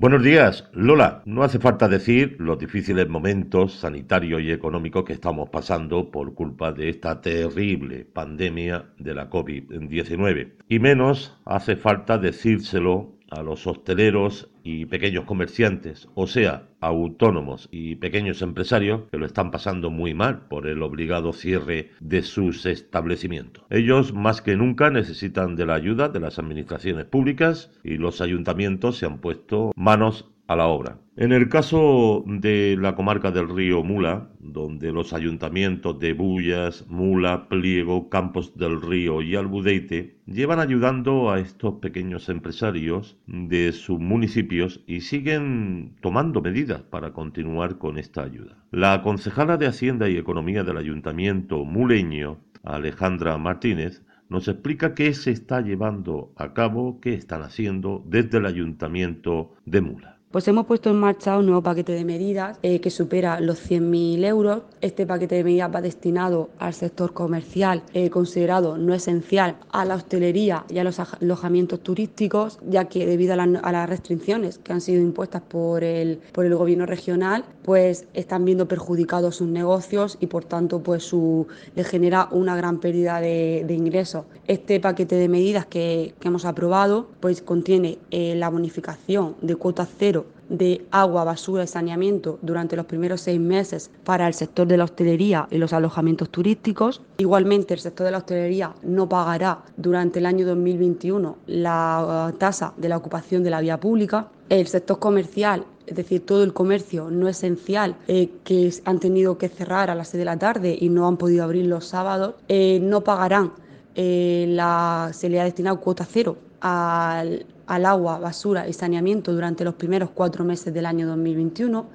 Buenos días, Lola. No hace falta decir los difíciles momentos sanitarios y económicos que estamos pasando por culpa de esta terrible pandemia de la COVID-19. Y menos hace falta decírselo a los hosteleros y pequeños comerciantes, o sea, autónomos y pequeños empresarios que lo están pasando muy mal por el obligado cierre de sus establecimientos. Ellos más que nunca necesitan de la ayuda de las administraciones públicas y los ayuntamientos se han puesto manos la obra. En el caso de la comarca del río Mula, donde los ayuntamientos de Bullas, Mula, Pliego, Campos del Río y Albudeite llevan ayudando a estos pequeños empresarios de sus municipios y siguen tomando medidas para continuar con esta ayuda. La concejala de Hacienda y Economía del Ayuntamiento muleño, Alejandra Martínez, nos explica qué se está llevando a cabo, qué están haciendo desde el Ayuntamiento de Mula. Pues hemos puesto en marcha un nuevo paquete de medidas eh, que supera los 100.000 euros. Este paquete de medidas va destinado al sector comercial eh, considerado no esencial, a la hostelería y a los alojamientos turísticos, ya que debido a, las restricciones que han sido impuestas por el, por el gobierno regional, pues están viendo perjudicados sus negocios y por tanto pues su, les genera una gran pérdida de, ingresos. Este paquete de medidas que, hemos aprobado pues contiene eh, la bonificación de cuotas cero de agua, basura y saneamiento durante los primeros seis meses para el sector de la hostelería y los alojamientos turísticos. Igualmente, el sector de la hostelería no pagará durante el año 2021 la uh, tasa de la ocupación de la vía pública. El sector comercial es decir, todo el comercio no esencial eh, que han tenido que cerrar a las 6 de la tarde y no han podido abrir los sábados, eh, no pagarán, eh, la, se le ha destinado cuota cero al al agua, basura y saneamiento durante los primeros cuatro meses del año 2021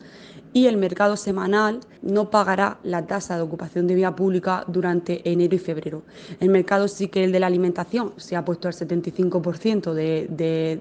y el mercado semanal no pagará la tasa de ocupación de vía pública durante enero y febrero. El mercado sí que el de la alimentación se ha puesto al 75% de, de,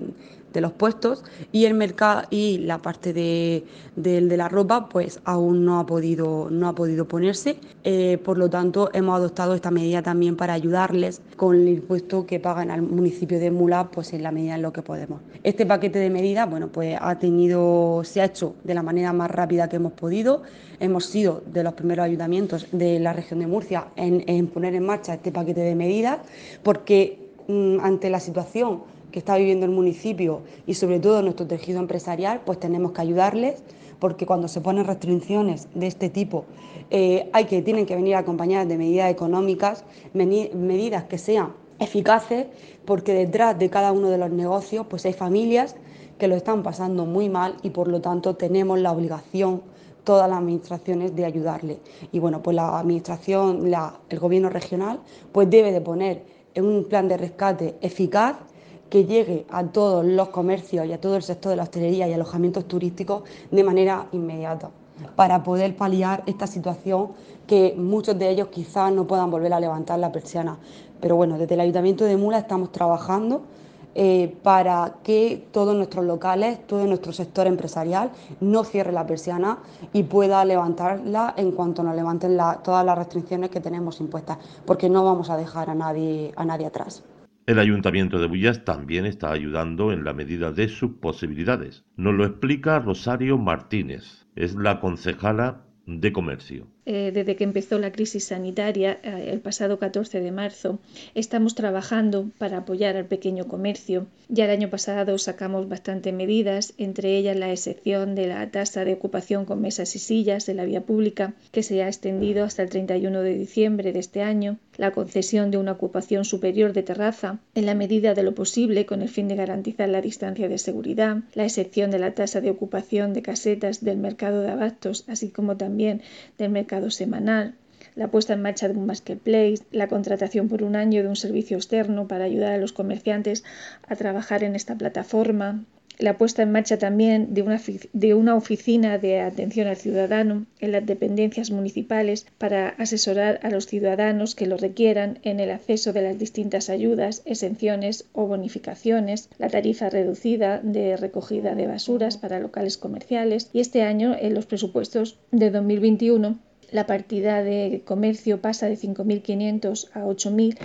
de los puestos y el mercado y la parte de, la ropa pues aún no ha podido no ha podido ponerse eh, por lo tanto hemos adoptado esta medida también para ayudarles con el impuesto que pagan al municipio de Mula pues en la medida en lo que podemos este paquete de medidas bueno pues ha tenido se ha hecho de la manera más rápida que hemos podido hemos sido de los primeros ayuntamientos de la región de Murcia en, poner en marcha este paquete de medidas porque mm, ante la situación que está viviendo el municipio y sobre todo nuestro tejido empresarial, pues tenemos que ayudarles porque cuando se ponen restricciones de este tipo eh, hay que tienen que venir acompañadas de medidas económicas, medidas que sean eficaces, porque detrás de cada uno de los negocios pues hay familias que lo están pasando muy mal y por lo tanto tenemos la obligación todas las administraciones de ayudarle. Y bueno, pues la administración, el gobierno regional, pues debe de poner un plan de rescate eficaz que llegue a todos los comercios y a todo el sector de la hostelería y alojamientos turísticos de manera inmediata para poder paliar esta situación que muchos de ellos quizás no puedan volver a levantar la persiana. Pero bueno, desde el Ayuntamiento de Mula estamos trabajando eh, para que todos nuestros locales, todo nuestro sector empresarial no cierre la persiana y pueda levantarla en cuanto nos levanten todas las restricciones que tenemos impuestas, porque no vamos a dejar a nadie, a nadie atrás. El Ayuntamiento de Bullas también está ayudando en la medida de sus posibilidades. Nos lo explica Rosario Martínez, es la concejala de comercio. Eh, desde que empezó la crisis sanitaria eh, el pasado 14 de marzo, estamos trabajando para apoyar al pequeño comercio. Ya el año pasado sacamos bastantes medidas, entre ellas la excepción de la tasa de ocupación con mesas y sillas de la vía pública, que se ha extendido hasta el 31 de diciembre de este año, la concesión de una ocupación superior de terraza, en la medida de lo posible con el fin de garantizar la distancia de seguridad, la excepción de la tasa de ocupación de casetas del mercado de abastos, así como también del mercado semanal, la puesta en marcha de un marketplace, la contratación por un año de un servicio externo para ayudar a los comerciantes a trabajar en esta plataforma, la puesta en marcha también de una, de una, oficina de atención al ciudadano en las dependencias municipales para asesorar a los ciudadanos que lo requieran en el acceso de las distintas ayudas, exenciones o bonificaciones, la tarifa reducida de recogida de basuras para locales comerciales y este año en los presupuestos de 2021 La partida de comercio pasa de 5.500 a 8.000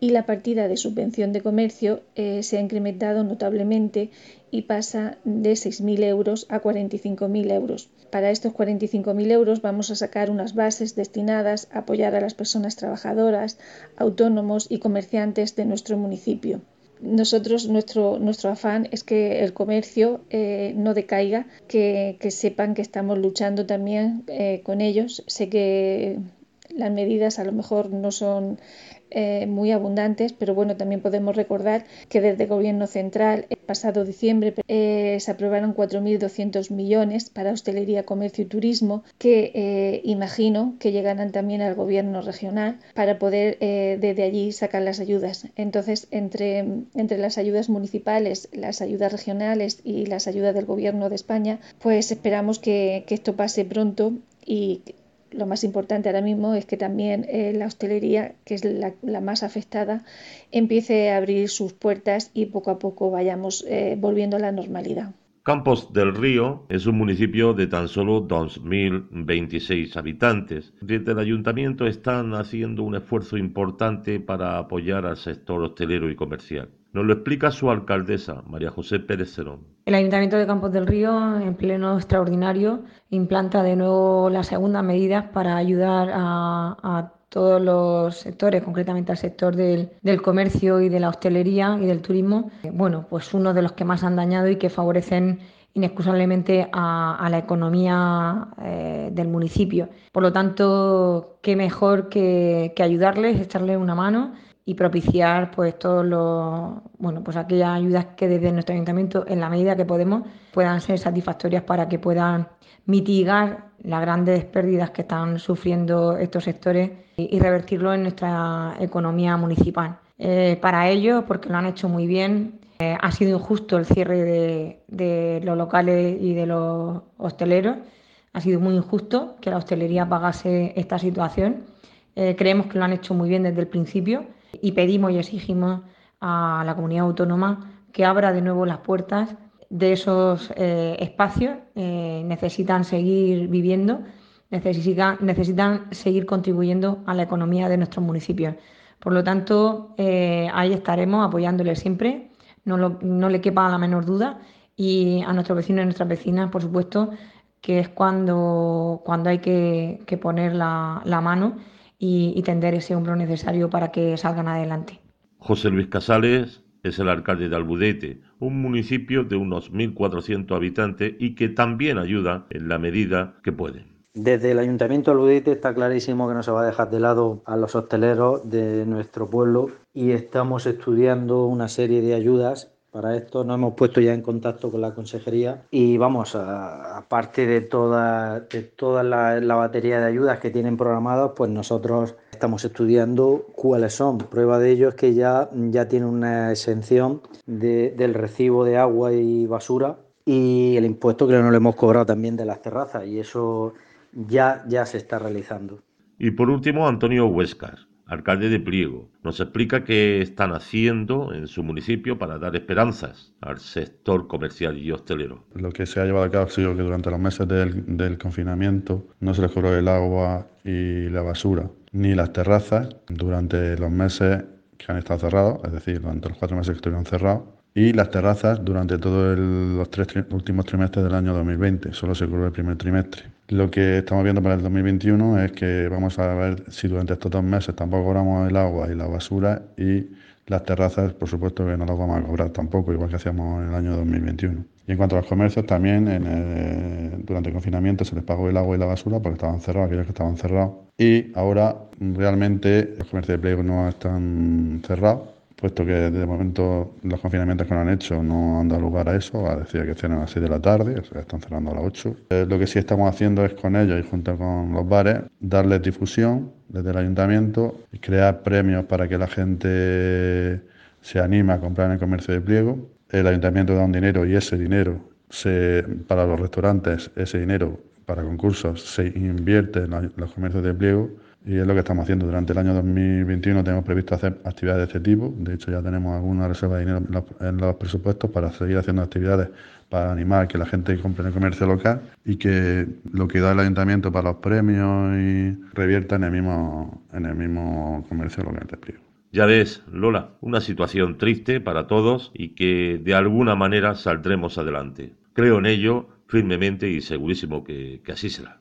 y la partida de subvención de comercio eh, se ha incrementado notablemente y pasa de 6.000 euros a 45.000 euros. Para estos 45.000 euros vamos a sacar unas bases destinadas a apoyar a las personas trabajadoras, autónomos y comerciantes de nuestro municipio. Nosotros, nuestro, nuestro afán es que el comercio eh, no decaiga, que, sepan que estamos luchando también eh, con ellos. Sé que las medidas a lo mejor no son eh, muy abundantes, pero bueno, también podemos recordar que desde el Gobierno Central, el pasado diciembre, eh, se aprobaron 4.200 millones para hostelería, comercio y turismo, que eh, imagino que llegarán también al Gobierno regional para poder desde allí sacar las ayudas. Entonces, entre, entre las ayudas municipales, las ayudas regionales y las ayudas del Gobierno de España, pues esperamos que, que esto pase pronto y lo más importante ahora mismo es que también eh, la hostelería, que es la, más afectada, empiece a abrir sus puertas y poco a poco vayamos eh, volviendo a la normalidad. Campos del Río es un municipio de tan solo 2.026 habitantes. Desde el ayuntamiento están haciendo un esfuerzo importante para apoyar al sector hostelero y comercial. Nos lo explica su alcaldesa, María José Pérez Cerón. El Ayuntamiento de Campos del Río, en pleno extraordinario, implanta de nuevo las segundas medidas para ayudar a, todos los sectores, concretamente al sector del, comercio y de la hostelería y del turismo, bueno, pues uno de los que más han dañado y que favorecen inexcusablemente a, la economía eh, del municipio. Por lo tanto, qué mejor que, que ayudarles, echarles una mano y propiciar pues todos los bueno pues aquellas ayudas que desde nuestro ayuntamiento en la medida que podemos puedan ser satisfactorias para que puedan mitigar las grandes pérdidas que están sufriendo estos sectores y, revertirlo en nuestra economía municipal. Eh, para ello, porque lo han hecho muy bien, eh, ha sido injusto el cierre de, los locales y de los hosteleros. Ha sido muy injusto que la hostelería pagase esta situación. Eh, creemos que lo han hecho muy bien desde el principio y pedimos y exigimos a la comunidad autónoma que abra de nuevo las puertas de esos eh, espacios. Eh, necesitan seguir viviendo, necesitan, necesitan seguir contribuyendo a la economía de nuestros municipios. Por lo tanto, eh, ahí estaremos apoyándoles siempre, no, no, le quepa la menor duda, y a nuestros vecinos y nuestras vecinas, por supuesto, que es cuando, cuando hay que, poner la mano y, tender ese hombro necesario para que salgan adelante. José Luis Casales es el alcalde de Albudete, un municipio de unos 1.400 habitantes y que también ayuda en la medida que puede. Desde el Ayuntamiento de Albudete está clarísimo que no se va a dejar de lado a los hosteleros de nuestro pueblo y estamos estudiando una serie de ayudas para esto nos hemos puesto ya en contacto con la consejería y vamos, aparte de toda, de toda la, batería de ayudas que tienen programadas, pues nosotros estamos estudiando cuáles son. Prueba de ello es que ya, ya tiene una exención del recibo de agua y basura y el impuesto que no le hemos cobrado también de las terrazas y eso ya, ya se está realizando. Y por último, Antonio Huescar alcalde de Pliego, nos explica qué están haciendo en su municipio para dar esperanzas al sector comercial y hostelero. Lo que se ha llevado a cabo ha sido que durante los meses del, confinamiento no se les cobró el agua y la basura, ni las terrazas, durante los meses que han estado cerrados, es decir, durante los cuatro meses que estuvieron cerrados, y las terrazas durante todos los tres últimos trimestres del año 2020, solo se cubre el primer trimestre. Lo que estamos viendo para el 2021 es que vamos a ver si durante estos dos meses tampoco cobramos el agua y la basura y las terrazas, por supuesto que no las vamos a cobrar tampoco, igual que hacíamos en el año 2021. Y en cuanto a los comercios, también durante el confinamiento se les pagó el agua y la basura porque estaban cerrados, aquellos que estaban cerrados. Y ahora realmente los comercios de pliego no están cerrados puesto que el momento los confinamientos que no han hecho no han dado lugar a eso, a decir que cierran a las 6 de la tarde, o sea, están cerrando a las 8. Eh, lo que sí estamos haciendo es con ellos y junto con los bares darles difusión desde el ayuntamiento y crear premios para que la gente se anime a comprar en el comercio de pliego. El ayuntamiento da un dinero y ese dinero se, para los restaurantes, ese dinero para concursos se invierte en los comercios de pliego y es lo que estamos haciendo. Durante el año 2021 tenemos previsto hacer actividades de este tipo. De hecho, ya tenemos alguna reserva de dinero en los, presupuestos para seguir haciendo actividades para animar a que la gente compre en el comercio local y que lo que da el ayuntamiento para los premios revierta en el mismo, en el mismo comercio local de Priego. Ya ves, Lola, una situación triste para todos y que de alguna manera saldremos adelante. Creo en ello firmemente y segurísimo que, que así será.